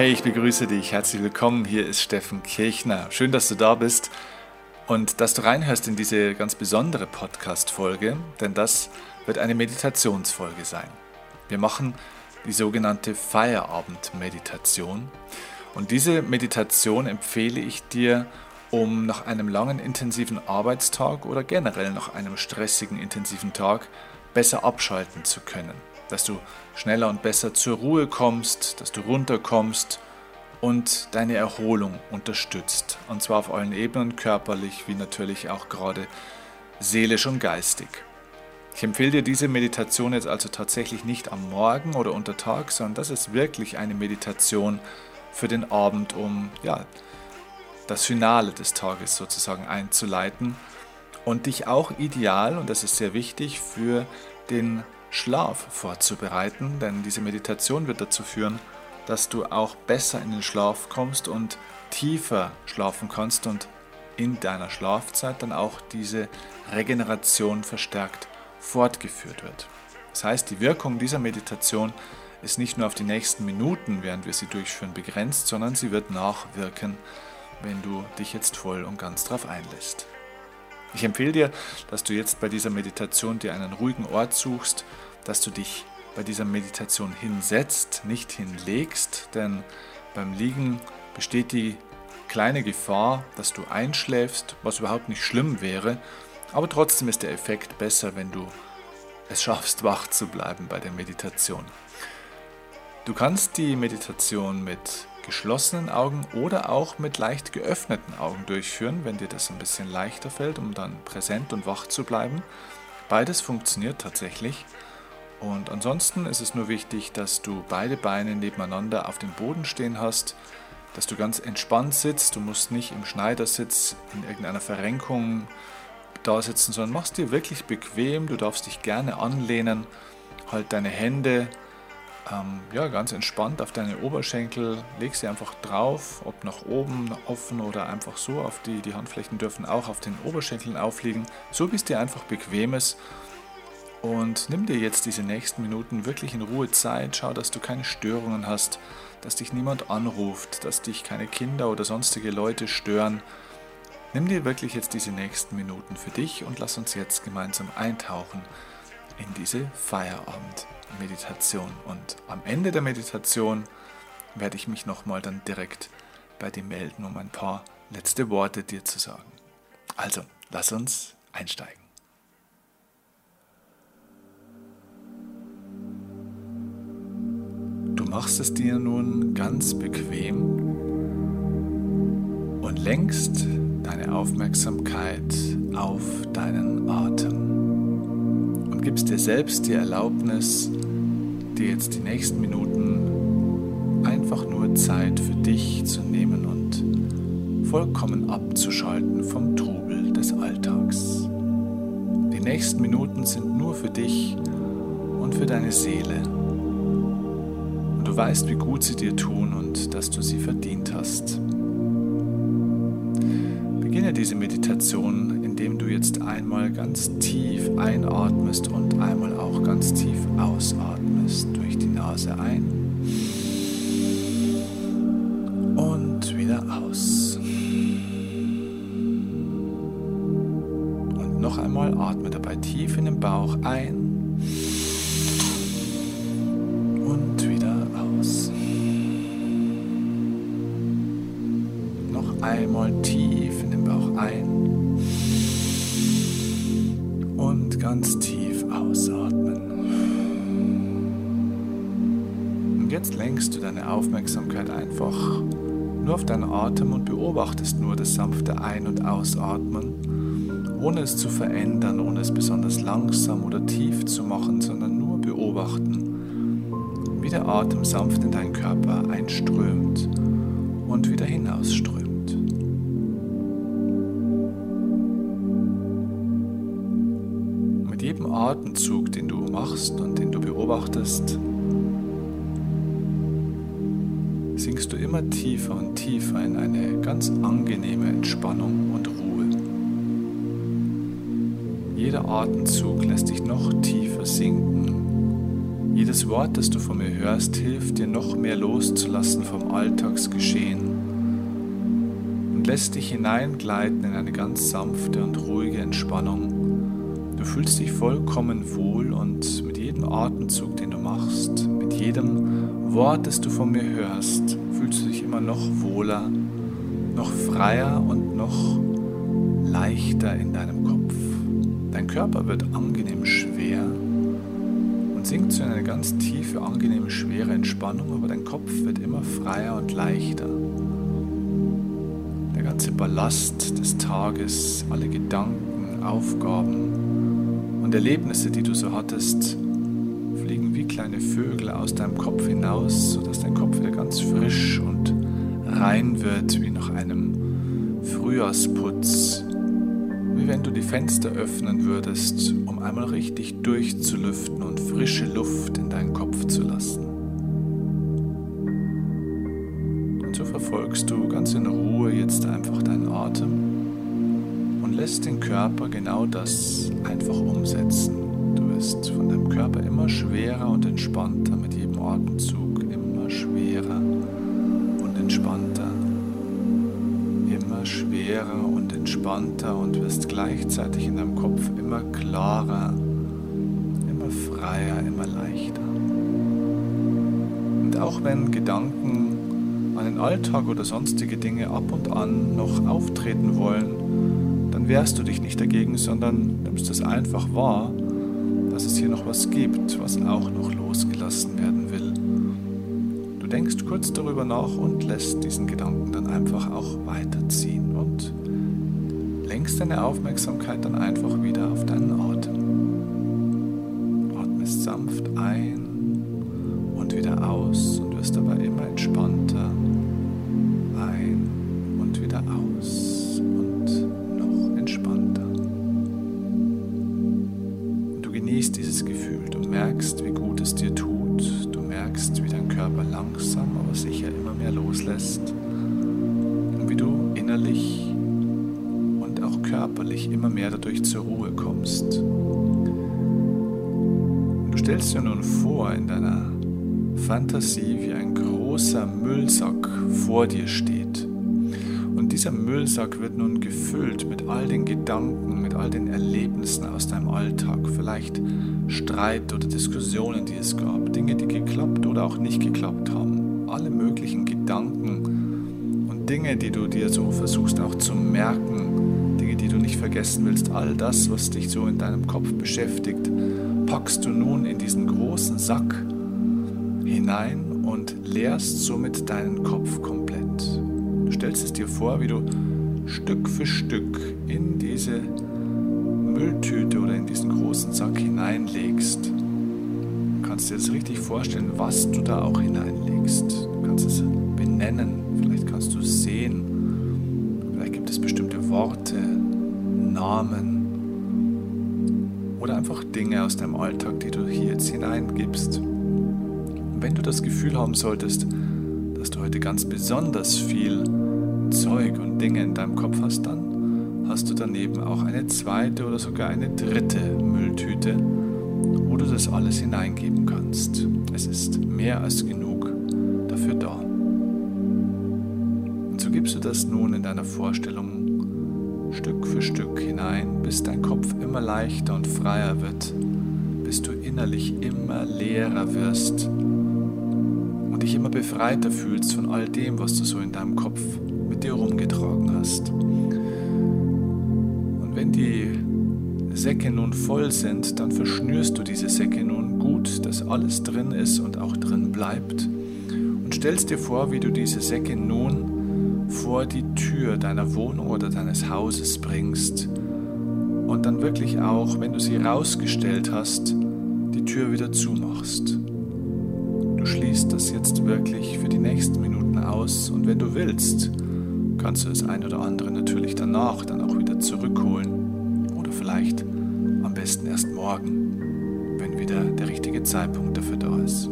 Hey, ich begrüße dich. Herzlich willkommen. Hier ist Steffen Kirchner. Schön, dass du da bist und dass du reinhörst in diese ganz besondere Podcast-Folge, denn das wird eine Meditationsfolge sein. Wir machen die sogenannte Feierabend-Meditation. Und diese Meditation empfehle ich dir, um nach einem langen intensiven Arbeitstag oder generell nach einem stressigen intensiven Tag besser abschalten zu können. Dass du schneller und besser zur Ruhe kommst, dass du runterkommst und deine Erholung unterstützt. Und zwar auf allen Ebenen, körperlich wie natürlich auch gerade seelisch und geistig. Ich empfehle dir diese Meditation jetzt also tatsächlich nicht am Morgen oder unter Tag, sondern das ist wirklich eine Meditation für den Abend, um ja, das Finale des Tages sozusagen einzuleiten und dich auch ideal, und das ist sehr wichtig, für den Schlaf vorzubereiten, denn diese Meditation wird dazu führen, dass du auch besser in den Schlaf kommst und tiefer schlafen kannst und in deiner Schlafzeit dann auch diese Regeneration verstärkt fortgeführt wird. Das heißt, die Wirkung dieser Meditation ist nicht nur auf die nächsten Minuten, während wir sie durchführen, begrenzt, sondern sie wird nachwirken, wenn du dich jetzt voll und ganz darauf einlässt. Ich empfehle dir, dass du jetzt bei dieser Meditation dir einen ruhigen Ort suchst, dass du dich bei dieser Meditation hinsetzt, nicht hinlegst, denn beim Liegen besteht die kleine Gefahr, dass du einschläfst, was überhaupt nicht schlimm wäre, aber trotzdem ist der Effekt besser, wenn du es schaffst, wach zu bleiben bei der Meditation. Du kannst die Meditation mit geschlossenen Augen oder auch mit leicht geöffneten Augen durchführen, wenn dir das ein bisschen leichter fällt, um dann präsent und wach zu bleiben. Beides funktioniert tatsächlich. Und ansonsten ist es nur wichtig, dass du beide Beine nebeneinander auf dem Boden stehen hast, dass du ganz entspannt sitzt. Du musst nicht im Schneidersitz in irgendeiner Verrenkung da sitzen, sondern machst dir wirklich bequem. Du darfst dich gerne anlehnen, halt deine Hände ähm, ja, ganz entspannt auf deine Oberschenkel, leg sie einfach drauf, ob nach oben offen oder einfach so auf die, die Handflächen dürfen auch auf den Oberschenkeln aufliegen, so wie es dir einfach bequem ist. Und nimm dir jetzt diese nächsten Minuten wirklich in Ruhe Zeit, schau, dass du keine Störungen hast, dass dich niemand anruft, dass dich keine Kinder oder sonstige Leute stören. Nimm dir wirklich jetzt diese nächsten Minuten für dich und lass uns jetzt gemeinsam eintauchen in diese Feierabend. Meditation. Und am Ende der Meditation werde ich mich nochmal dann direkt bei dir melden, um ein paar letzte Worte dir zu sagen. Also, lass uns einsteigen. Du machst es dir nun ganz bequem und lenkst deine Aufmerksamkeit auf deinen Atem gibst dir selbst die Erlaubnis, dir jetzt die nächsten Minuten einfach nur Zeit für dich zu nehmen und vollkommen abzuschalten vom Trubel des Alltags. Die nächsten Minuten sind nur für dich und für deine Seele. Und du weißt, wie gut sie dir tun und dass du sie verdient hast. Beginne diese Meditation, indem du jetzt einmal ganz tief einatmest und einmal auch ganz tief ausatmest durch die Nase ein und wieder aus. Und noch einmal atme dabei tief in den Bauch ein Aufmerksamkeit einfach nur auf deinen Atem und beobachtest nur das sanfte Ein- und Ausatmen, ohne es zu verändern, ohne es besonders langsam oder tief zu machen, sondern nur beobachten, wie der Atem sanft in deinen Körper einströmt und wieder hinausströmt. Mit jedem Atemzug, den du machst und den du beobachtest, sinkst du immer tiefer und tiefer in eine ganz angenehme Entspannung und Ruhe. Jeder Atemzug lässt dich noch tiefer sinken Jedes Wort, das du von mir hörst, hilft dir noch mehr loszulassen vom Alltagsgeschehen und lässt dich hineingleiten in eine ganz sanfte und ruhige Entspannung. Du fühlst dich vollkommen wohl und mit jedem Atemzug, machst, mit jedem Wort, das du von mir hörst, fühlst du dich immer noch wohler, noch freier und noch leichter in deinem Kopf. Dein Körper wird angenehm schwer und sinkt zu einer ganz tiefe, angenehme, schwere Entspannung, aber dein Kopf wird immer freier und leichter. Der ganze Ballast des Tages, alle Gedanken, Aufgaben und Erlebnisse, die du so hattest, kleine Vögel aus deinem Kopf hinaus, sodass dein Kopf wieder ganz frisch und rein wird, wie nach einem Frühjahrsputz wie wenn du die Fenster öffnen würdest, um einmal richtig durchzulüften und frische Luft in deinen Kopf zu lassen. Und so verfolgst du ganz in Ruhe jetzt einfach deinen Atem und lässt den Körper genau das einfach umsetzen. Wirst von deinem Körper immer schwerer und entspannter mit jedem Atemzug, immer schwerer und entspannter immer schwerer und entspannter und wirst gleichzeitig in deinem Kopf immer klarer, immer freier, immer leichter. Und auch wenn Gedanken an den Alltag oder sonstige Dinge ab und an noch auftreten wollen, dann wehrst du dich nicht dagegen, sondern nimmst es einfach wahr, dass es hier noch was gibt, was auch noch losgelassen werden will denkst kurz darüber nach und lässt diesen Gedanken dann einfach auch weiterziehen und lenkst deine Aufmerksamkeit dann einfach wieder auf deinen Atem. Atmest sanft ein und wieder aus und wirst dabei immer entspannter. Ein und wieder aus merkst, wie gut es dir tut merkst, wie dein Körper langsam, aber sicher immer mehr loslässt und wie du innerlich und auch körperlich immer mehr dadurch zur Ruhe kommst. Du stellst dir nun vor in deiner Fantasie, wie ein großer Müllsack vor dir steht. Dieser Müllsack wird nun gefüllt mit all den Gedanken, mit all den Erlebnissen aus deinem Alltag. Vielleicht Streit oder Diskussionen, die es gab, Dinge, die geklappt oder auch nicht geklappt haben, alle möglichen Gedanken und Dinge, die du dir so versuchst auch zu merken, Dinge, die du nicht vergessen willst, all das, was dich so in deinem Kopf beschäftigt, packst du nun in diesen großen Sack hinein und leerst somit deinen Kopf komplett. Stellst es dir vor, wie du Stück für Stück in diese Mülltüte oder in diesen großen Sack hineinlegst. Du kannst dir das richtig vorstellen, was du da auch hineinlegst. Du kannst es benennen, vielleicht kannst du es sehen. Vielleicht gibt es bestimmte Worte, Namen oder einfach Dinge aus deinem Alltag, die du hier jetzt hineingibst. Und wenn du das Gefühl haben solltest, dass du heute ganz besonders viel Zeug und Dinge in deinem Kopf hast, dann hast du daneben auch eine zweite oder sogar eine dritte Mülltüte, wo du das alles hineingeben kannst. Es ist mehr als genug dafür da. Und so gibst du das nun in deiner Vorstellung Stück für Stück hinein, bis dein Kopf immer leichter und freier wird, bis du innerlich immer leerer wirst und dich immer befreiter fühlst von all dem, was du so in deinem Kopf dir rumgetragen hast. Und wenn die Säcke nun voll sind, dann verschnürst du diese Säcke nun gut, dass alles drin ist und auch drin bleibt. Und stellst dir vor, wie du diese Säcke nun vor die Tür deiner Wohnung oder deines Hauses bringst und dann wirklich auch, wenn du sie rausgestellt hast, die Tür wieder zumachst. Du schließt das jetzt wirklich für die nächsten Minuten aus und wenn du willst, kannst du das ein oder andere natürlich danach dann auch wieder zurückholen. Oder vielleicht am besten erst morgen, wenn wieder der richtige Zeitpunkt dafür da ist.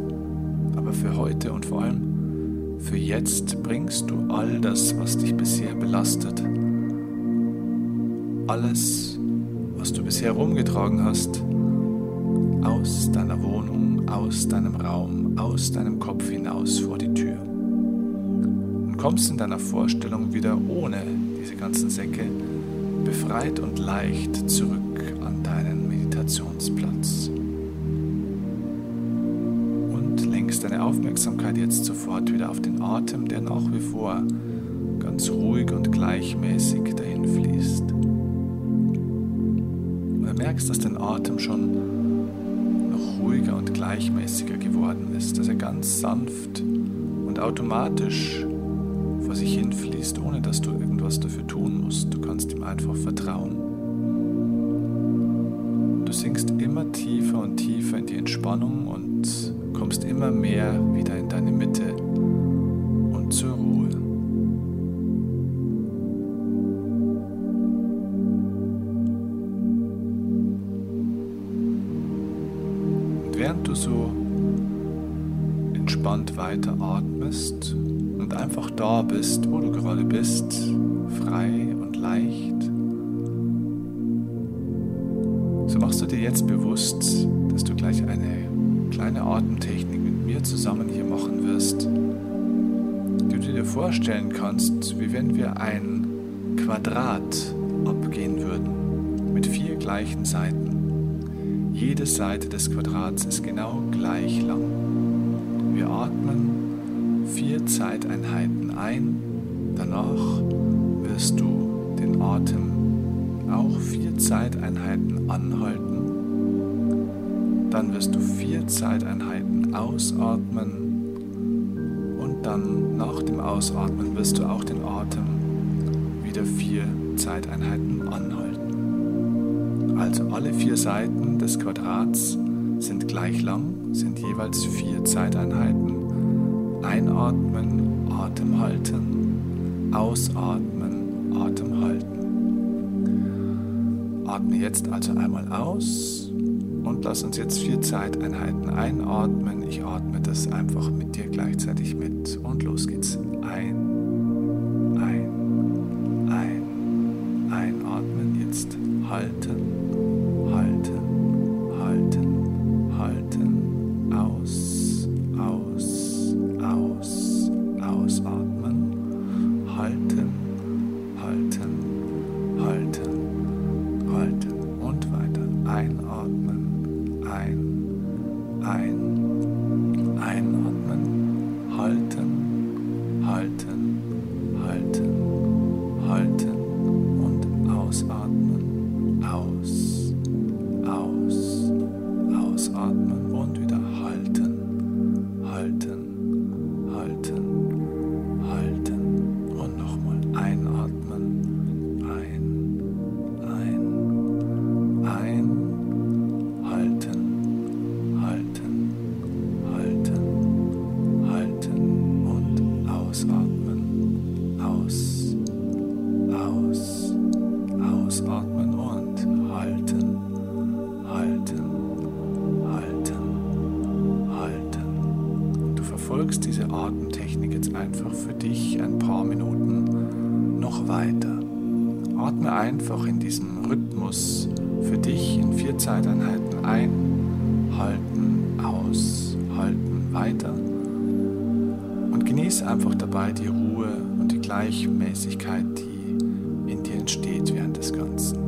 Aber für heute und vor allem für jetzt bringst du all das, was dich bisher belastet, alles, was du bisher rumgetragen hast, aus deiner Wohnung, aus deinem Raum, aus deinem Kopf hinaus vor die Tür. Kommst in deiner Vorstellung wieder ohne diese ganzen Säcke befreit und leicht zurück an deinen Meditationsplatz. Und lenkst deine Aufmerksamkeit jetzt sofort wieder auf den Atem, der nach wie vor ganz ruhig und gleichmäßig dahin fließt. Du merkst, dass dein Atem schon noch ruhiger und gleichmäßiger geworden ist, dass er ganz sanft und automatisch sich hinfließt, ohne dass du irgendwas dafür tun musst. Du kannst ihm einfach vertrauen. Du sinkst immer tiefer und tiefer in die Entspannung und kommst immer mehr wieder in deine Mitte und zur Ruhe. Und während du so entspannt weiter atmest, und einfach da bist, wo du gerade bist, frei und leicht. So machst du dir jetzt bewusst, dass du gleich eine kleine Atemtechnik mit mir zusammen hier machen wirst, die du dir vorstellen kannst, wie wenn wir ein Quadrat abgehen würden mit vier gleichen Seiten. Jede Seite des Quadrats ist genau gleich lang. Wir atmen vier Zeiteinheiten ein. Danach wirst du den Atem auch vier Zeiteinheiten anhalten. Dann wirst du vier Zeiteinheiten ausatmen und dann nach dem Ausatmen wirst du auch den Atem wieder vier Zeiteinheiten anhalten. Also alle vier Seiten des Quadrats sind gleich lang, sind jeweils vier Zeiteinheiten Einatmen, Atem halten. Ausatmen, Atem halten. Atme jetzt also einmal aus und lass uns jetzt vier Zeiteinheiten einatmen. Ich atme das einfach mit dir gleichzeitig mit und los geht's. Ein, einfach in diesem Rhythmus für dich in vier Zeiteinheiten ein, halten, aus, halten, weiter und genieße einfach dabei die Ruhe und die Gleichmäßigkeit, die in dir entsteht während des Ganzen.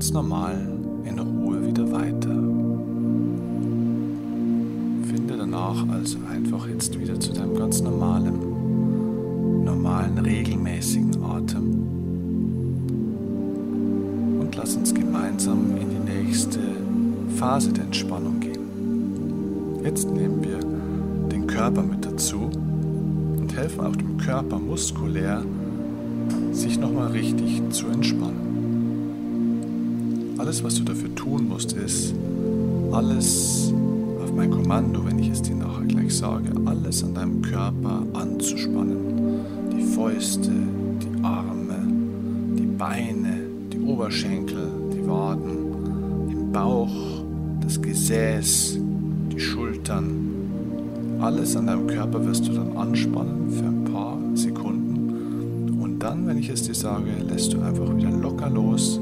Ganz normal in Ruhe wieder weiter. Finde danach also einfach jetzt wieder zu deinem ganz normalen, normalen, regelmäßigen Atem und lass uns gemeinsam in die nächste Phase der Entspannung gehen. Jetzt nehmen wir den Körper mit dazu und helfen auch dem Körper muskulär, sich nochmal richtig zu entspannen. Alles, was du dafür tun musst, ist, alles auf mein Kommando, wenn ich es dir nachher gleich sage, alles an deinem Körper anzuspannen. Die Fäuste, die Arme, die Beine, die Oberschenkel, die Waden, den Bauch, das Gesäß, die Schultern. Alles an deinem Körper wirst du dann anspannen für ein paar Sekunden. Und dann, wenn ich es dir sage, lässt du einfach wieder locker los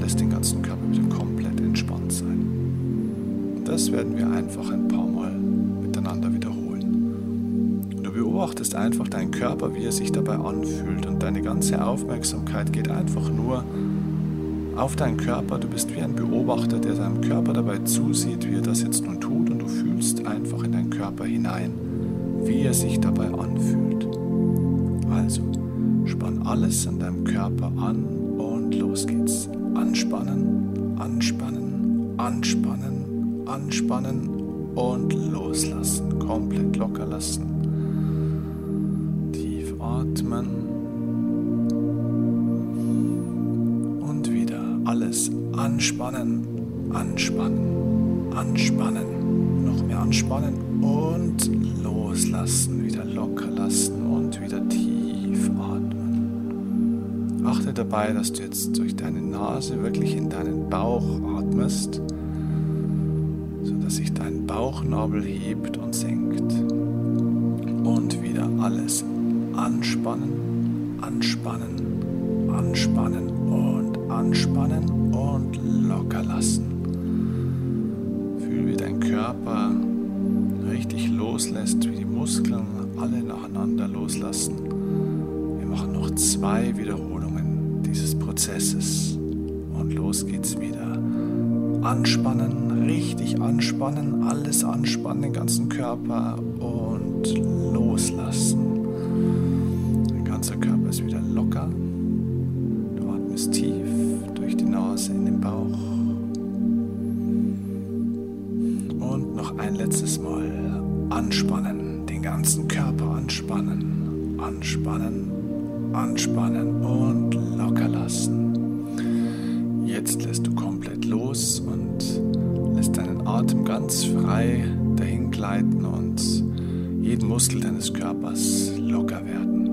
lässt den ganzen Körper wieder komplett entspannt sein. Das werden wir einfach ein paar Mal miteinander wiederholen. Und du beobachtest einfach deinen Körper, wie er sich dabei anfühlt und deine ganze Aufmerksamkeit geht einfach nur auf deinen Körper. Du bist wie ein Beobachter, der seinem Körper dabei zusieht, wie er das jetzt nun tut und du fühlst einfach in deinen Körper hinein, wie er sich dabei anfühlt. Also, spann alles an deinem Körper an und los geht's. Anspannen, anspannen, anspannen, anspannen und loslassen. Komplett locker lassen. Tief atmen. Und wieder alles anspannen, anspannen, anspannen. Noch mehr anspannen und loslassen. Wieder locker lassen Achte dabei, dass du jetzt durch deine Nase wirklich in deinen Bauch atmest, sodass sich dein Bauchnabel hebt und senkt. Und wieder alles anspannen, anspannen, anspannen und anspannen und locker lassen. Fühl, wie dein Körper richtig loslässt, wie die Muskeln alle nacheinander loslassen. Wir machen noch zwei Wiederholungen Prozesses. Und los geht's wieder. Anspannen, richtig anspannen, alles anspannen, den ganzen Körper und loslassen. Dein ganzer Körper ist wieder locker. Du atmest tief durch die Nase in den Bauch. Und noch ein letztes Mal anspannen, den ganzen Körper anspannen, anspannen, anspannen und locker lassen. Jetzt lässt du komplett los und lässt deinen Atem ganz frei dahin gleiten und jeden Muskel deines Körpers locker werden.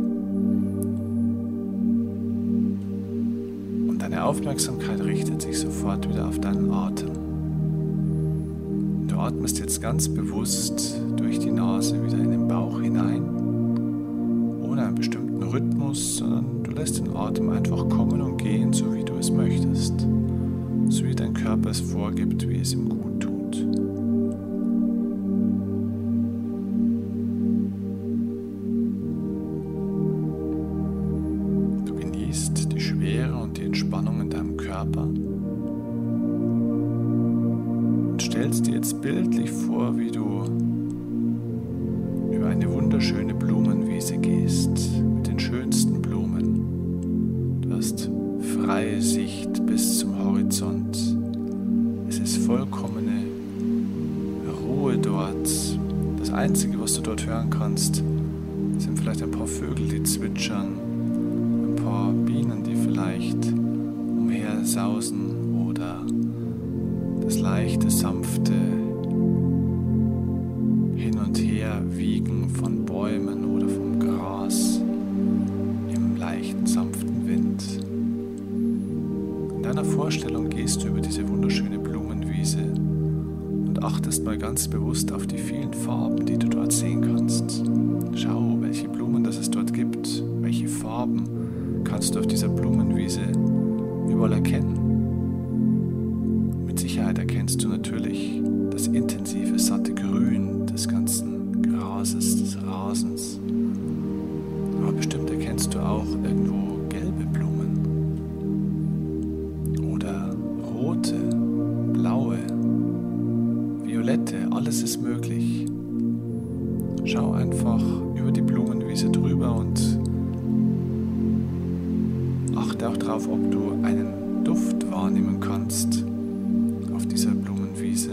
Und deine Aufmerksamkeit richtet sich sofort wieder auf deinen Atem. Du atmest jetzt ganz bewusst durch die Nase wieder in den Bauch hinein, Rhythmus, sondern du lässt den Atem einfach kommen und gehen, so wie du es möchtest, so wie dein Körper es vorgibt, wie es ihm gut deiner Vorstellung gehst du über diese wunderschöne Blumenwiese und achtest mal ganz bewusst auf die vielen Farben, die du dort sehen kannst. Schau, welche Blumen das es dort gibt, welche Farben kannst du auf dieser Blumenwiese überall erkennen. Mit Sicherheit erkennst du natürlich das intensive, satte Grün des ganzen Grases, des Rasens. Aber bestimmt erkennst du auch irgendwo Ist möglich. Schau einfach über die Blumenwiese drüber und achte auch darauf, ob du einen Duft wahrnehmen kannst auf dieser Blumenwiese.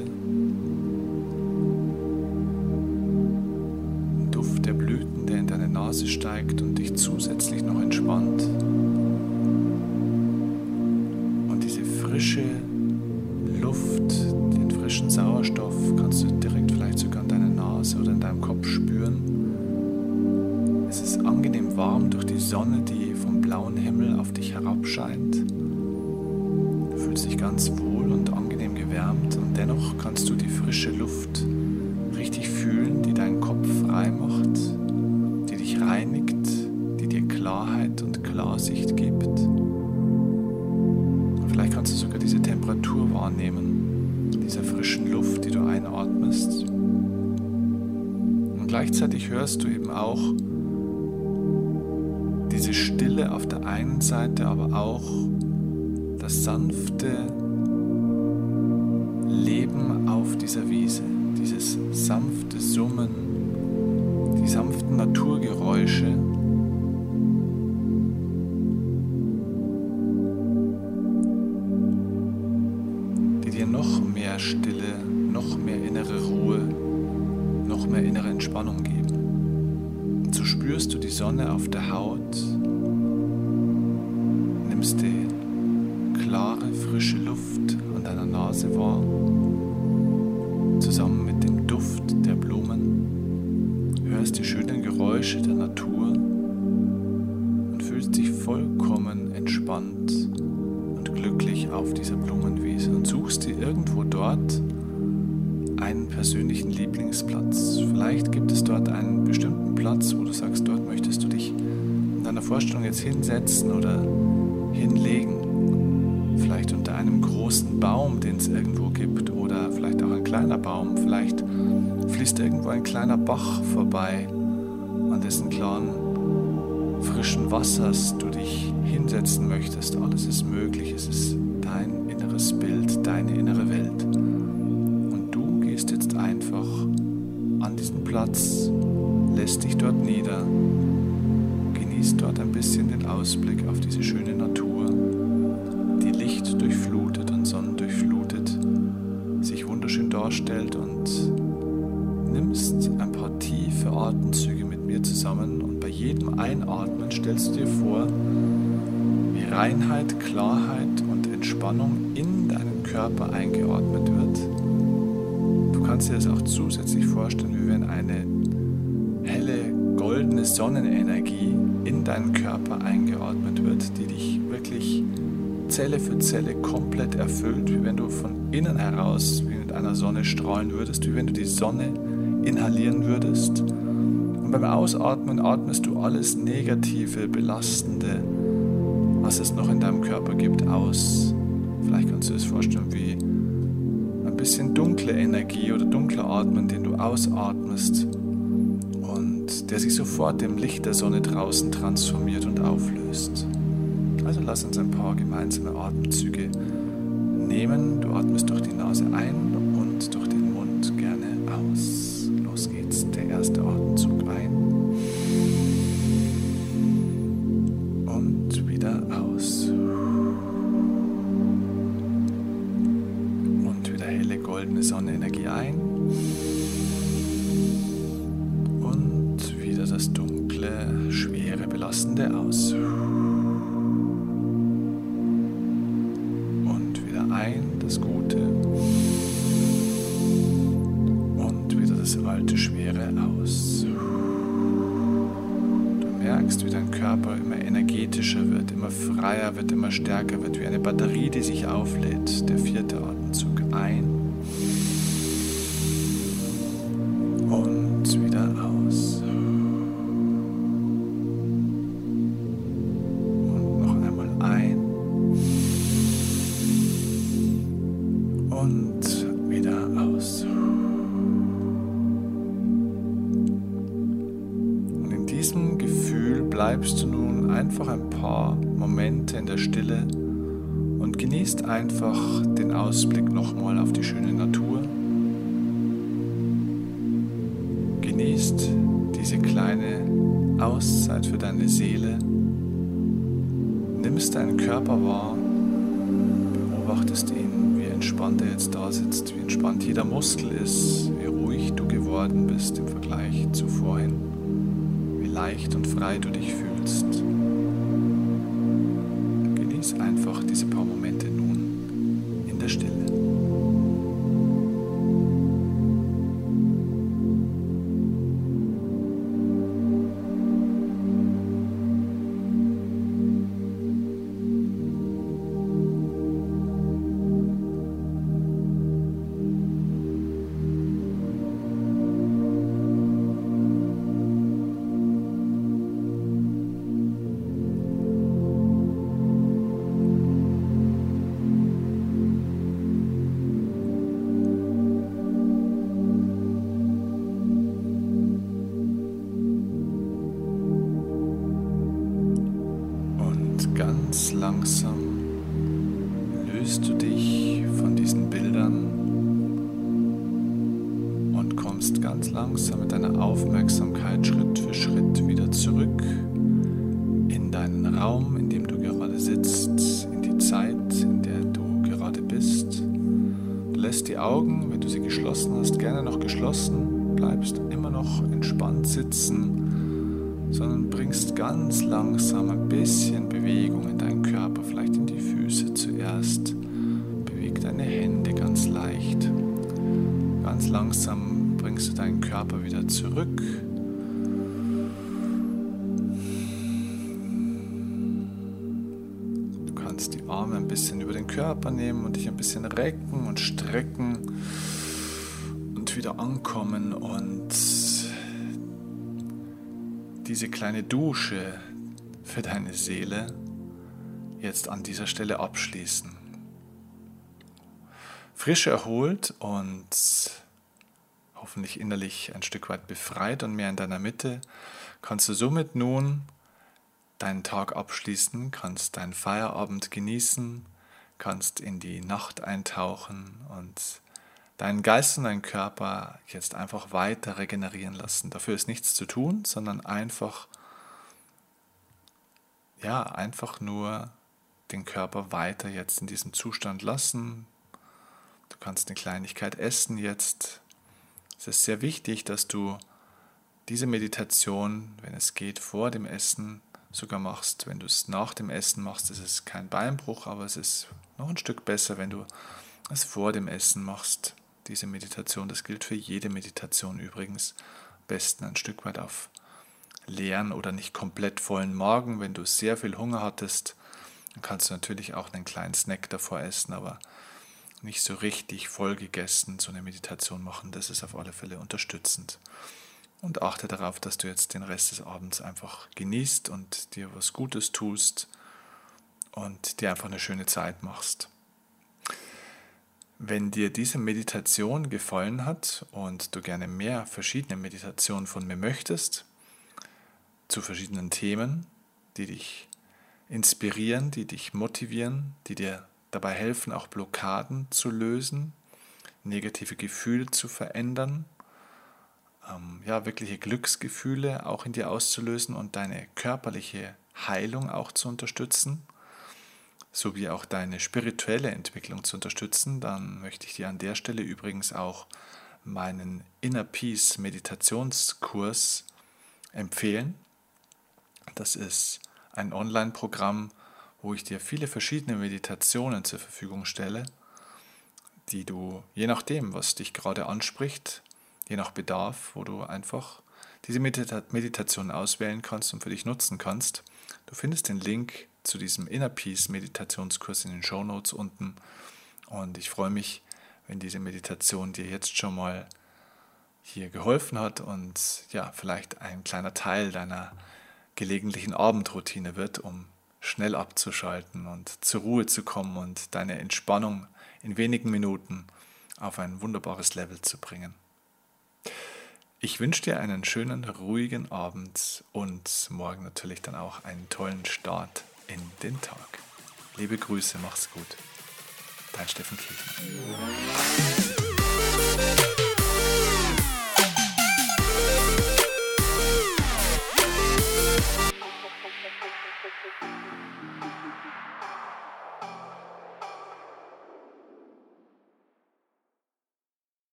Ein Duft der Blüten, der in deine Nase steigt und dich zusätzlich noch entspannt. Und diese frische Luft, den frischen Sauerstoff kannst du direkt Nase oder in deinem Kopf spüren. Es ist angenehm warm durch die Sonne, die vom blauen Himmel auf dich herabscheint. Du fühlst dich ganz wohl und angenehm gewärmt und dennoch kannst du die frische Luft hörst du eben auch diese Stille auf der einen Seite, aber auch das sanfte Leben auf dieser Wiese, dieses sanfte Summen, die sanften Naturgeräusche. die dir noch mehr Stille, noch mehr innere Ruhe, noch mehr innere Entspannung geben. So spürst du die Sonne auf der Haut, nimmst die klare, frische Luft an deiner Nase wahr, zusammen mit dem Duft der Blumen, hörst die schönen Geräusche der Natur und fühlst dich vollkommen entspannt und glücklich auf dieser Blumenwiese und suchst dir irgendwo dort einen persönlichen Lieblingsplatz. Vielleicht gibt es dort Vorstellung jetzt hinsetzen oder hinlegen. Vielleicht unter einem großen Baum, den es irgendwo gibt, oder vielleicht auch ein kleiner Baum. Vielleicht fließt irgendwo ein kleiner Bach vorbei, an dessen klaren, frischen Wassers du dich hinsetzen möchtest. Alles ist möglich. Es ist dein inneres Bild, deine innere Welt. Und du gehst jetzt einfach an diesen Platz, lässt dich dort nieder, genießt dort ein bisschen den Ausblick auf diese schöne Natur, die Licht durchflutet und Sonnen durchflutet, sich wunderschön darstellt und nimmst ein paar tiefe Atemzüge mit mir zusammen und bei jedem Einatmen stellst du dir vor, wie Reinheit, Klarheit und Entspannung in deinen Körper eingeordnet wird. Du kannst dir das auch zusätzlich vorstellen, wie wenn eine goldene Sonnenenergie in deinen Körper eingeordnet wird, die dich wirklich Zelle für Zelle komplett erfüllt, wie wenn du von innen heraus wie mit einer Sonne strahlen würdest, wie wenn du die Sonne inhalieren würdest. Und beim Ausatmen atmest du alles Negative, Belastende, was es noch in deinem Körper gibt, aus. Vielleicht kannst du es vorstellen wie ein bisschen dunkle Energie oder dunkler Atmen, den du ausatmest der sich sofort dem Licht der Sonne draußen transformiert und auflöst. Also lass uns ein paar gemeinsame Atemzüge nehmen. Du atmest durch die Nase ein merkst, wie dein Körper immer energetischer wird, immer freier wird, immer stärker wird, wie eine Batterie, die sich auflädt. Der vierte Atemzug ein. Leicht und frei du dich fühlst. Genieß einfach diese paar Momente nun in der Stille. Raum, in dem du gerade sitzt, in die Zeit, in der du gerade bist. Du lässt die Augen, wenn du sie geschlossen hast, gerne noch geschlossen, bleibst immer noch entspannt sitzen sondern bringst ganz langsam ein bisschen Bewegung in deinen Körper, vielleicht in die Füße zuerst. Beweg deine Hände ganz leicht. Ganz langsam bringst du deinen Körper wieder zurück. Körper nehmen und dich ein bisschen recken und strecken und wieder ankommen und diese kleine Dusche für deine Seele jetzt an dieser Stelle abschließen. Frisch erholt und hoffentlich innerlich ein Stück weit befreit und mehr in deiner Mitte, kannst du somit nun deinen Tag abschließen, kannst deinen Feierabend genießen, kannst in die Nacht eintauchen und deinen Geist und deinen Körper jetzt einfach weiter regenerieren lassen. Dafür ist nichts zu tun, sondern einfach, ja, einfach nur den Körper weiter jetzt in diesem Zustand lassen. Du kannst eine Kleinigkeit essen jetzt. Es ist sehr wichtig, dass du diese Meditation, wenn es geht, vor dem Essen sogar machst. Wenn du es nach dem Essen machst, ist es kein Beinbruch, aber es ist noch ein Stück besser, wenn du es vor dem Essen machst diese Meditation. Das gilt für jede Meditation übrigens. Am besten ein Stück weit auf leeren oder nicht komplett vollen Magen. Wenn du sehr viel Hunger hattest, dann kannst du natürlich auch einen kleinen Snack davor essen, aber nicht so richtig voll gegessen so eine Meditation machen. Das ist auf alle Fälle unterstützend. Und achte darauf, dass du jetzt den Rest des Abends einfach genießt und dir was Gutes tust und dir einfach eine schöne Zeit machst. Wenn dir diese Meditation gefallen hat und du gerne mehr verschiedene Meditationen von mir möchtest, zu verschiedenen Themen, die dich inspirieren, die dich motivieren, die dir dabei helfen, auch Blockaden zu lösen, negative Gefühle zu verändern, ähm, ja, wirkliche Glücksgefühle auch in dir auszulösen und deine körperliche Heilung auch zu unterstützen, sowie auch deine spirituelle Entwicklung zu unterstützen, dann möchte ich dir an der Stelle übrigens auch meinen Inner Peace Meditationskurs empfehlen. Das ist ein Online-Programm, wo ich dir viele verschiedene Meditationen zur Verfügung stelle, die du, je nachdem, was dich gerade anspricht, je nach Bedarf, wo du einfach diese Meditation auswählen kannst und für dich nutzen kannst. Du findest den Link zu diesem Inner Peace Meditationskurs in den Show Notes unten. Und ich freue mich, wenn diese Meditation dir jetzt schon mal hier geholfen hat und ja, vielleicht ein kleiner Teil deiner gelegentlichen Abendroutine wird, um schnell abzuschalten und zur Ruhe zu kommen und deine Entspannung in wenigen Minuten auf ein wunderbares Level zu bringen. Ich wünsche dir einen schönen, ruhigen Abend und morgen natürlich dann auch einen tollen Start in den Tag. Liebe Grüße, mach's gut. Dein Steffen Kirchner.